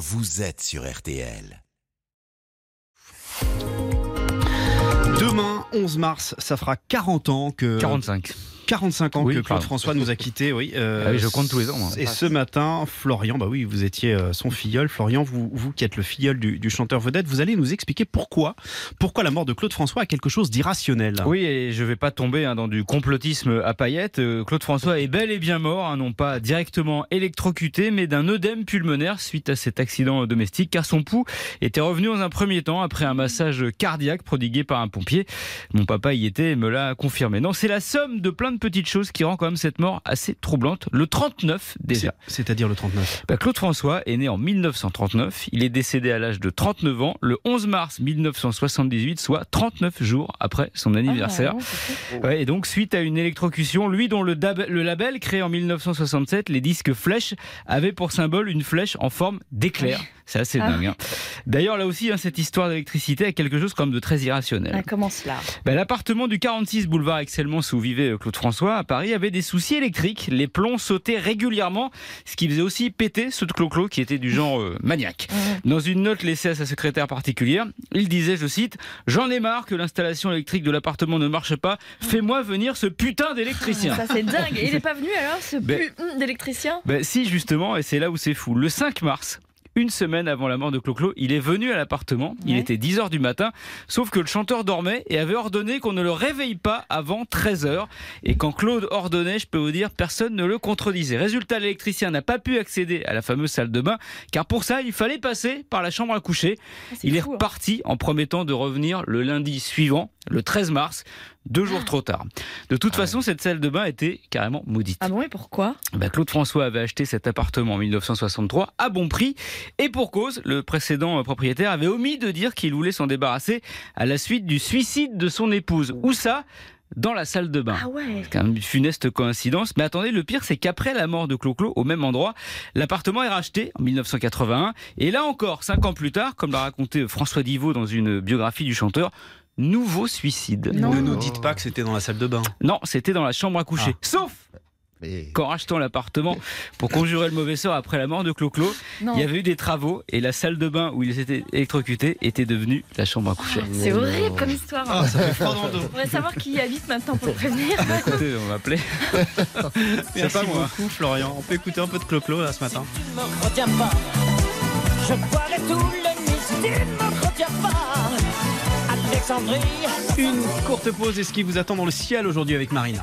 vous êtes sur RTL. Demain, 11 mars, ça fera 40 ans que. 45. 45 ans Oui, que Claude. François nous a quittés, oui. euh, Ah oui, je compte tous les ans, moi. Et ce matin, Florian, bah oui, vous étiez euh, son filleul. Florian, vous, vous qui êtes le filleul du, du chanteur vedette, vous allez nous expliquer pourquoi, pourquoi la mort de Claude François a quelque chose d'irrationnel. Oui, et je vais pas tomber hein, dans du complotisme à paillettes. Euh, Claude François est bel et bien mort, hein, non pas directement électrocuté, mais d'un œdème pulmonaire suite à cet accident domestique, car son pouls était revenu dans un premier temps après un massage cardiaque prodigué par un pompier. Mon papa y était et me l'a confirmé. Non, c'est la somme de plein de petites choses qui rend quand même cette mort assez troublante. Le 39 déjà. C'est- C'est-à-dire le 39. Bah, Claude François est né en 1939. Il est décédé à l'âge de 39 ans le 11 mars 1978, soit 39 jours après son anniversaire. Ouais, et donc, suite à une électrocution, lui dont le, dab- le label créé en 1967, les disques Flèche, avait pour symbole une flèche en forme d'éclair. C'est assez Ah. dingue. hein. D'ailleurs, là aussi, hein, cette histoire d'électricité a quelque chose comme de très irrationnel. Ah, comment cela Ben, L'appartement du 46 boulevard Excellence où vivait euh, Claude François à Paris avait des soucis électriques. Les plombs sautaient régulièrement, ce qui faisait aussi péter ceux de Clo-Clo qui était du genre euh, maniaque. Dans une note laissée à sa secrétaire particulière, il disait, je cite, J'en ai marre que l'installation électrique de l'appartement ne marche pas. Fais-moi venir ce putain d'électricien. Ça c'est dingue. Et il n'est pas venu alors, ce Ben- putain d'électricien? Ben si, justement, et c'est là où c'est fou. Le 5 mars, une semaine avant la mort de Clo-Clo, il est venu à l'appartement. Il Ouais. était 10h du matin, sauf que le chanteur dormait et avait ordonné qu'on ne le réveille pas avant 13h. Et quand Claude ordonnait, je peux vous dire, personne ne le contredisait. Résultat, l'électricien n'a pas pu accéder à la fameuse salle de bain, car pour ça, il fallait passer par la chambre à coucher. Ah, Il est hein. reparti en promettant de revenir le lundi suivant, le 13 mars, deux jours trop tard. De toute façon, cette salle de bain était carrément maudite. Ah bon, et pourquoi? Bah, Claude François avait acheté cet appartement en 1963 à bon prix et pour cause, le précédent euh, propriétaire avait omis de dire qu'il voulait s'en débarrasser à la suite du suicide de son épouse. Où ça? Dans la salle de bain. Ah ouais C'est quand même une funeste coïncidence. Mais attendez, le pire, c'est qu'après la mort de Clo-Clo, au même endroit, l'appartement est racheté en 1981. Et là encore, cinq ans plus tard, comme l'a raconté François Divot dans une biographie du chanteur, nouveau suicide. Non. Ne nous dites pas que c'était dans la salle de bain. Non, c'était dans la chambre à coucher. Sauf qu'en rachetant l'appartement pour conjurer le mauvais sort après la mort de Clo-Clo, il y avait eu des travaux et la salle de bain où il s'était électrocuté était devenue la chambre à coucher. C'est horrible comme histoire. Ah, ça fait froid dans le dos. On pourrait savoir qui y habite maintenant pour le prévenir. Bah, écoutez, on va appeler. Merci pas moi. beaucoup, Florian. On peut écouter un peu de Clo-Clo là ce matin. me retiens pas. Je boirai tout le Nice, tu ne me retiens pas. Alexandrie, Une courte pause et ce qui vous attend dans le ciel aujourd'hui avec Marina.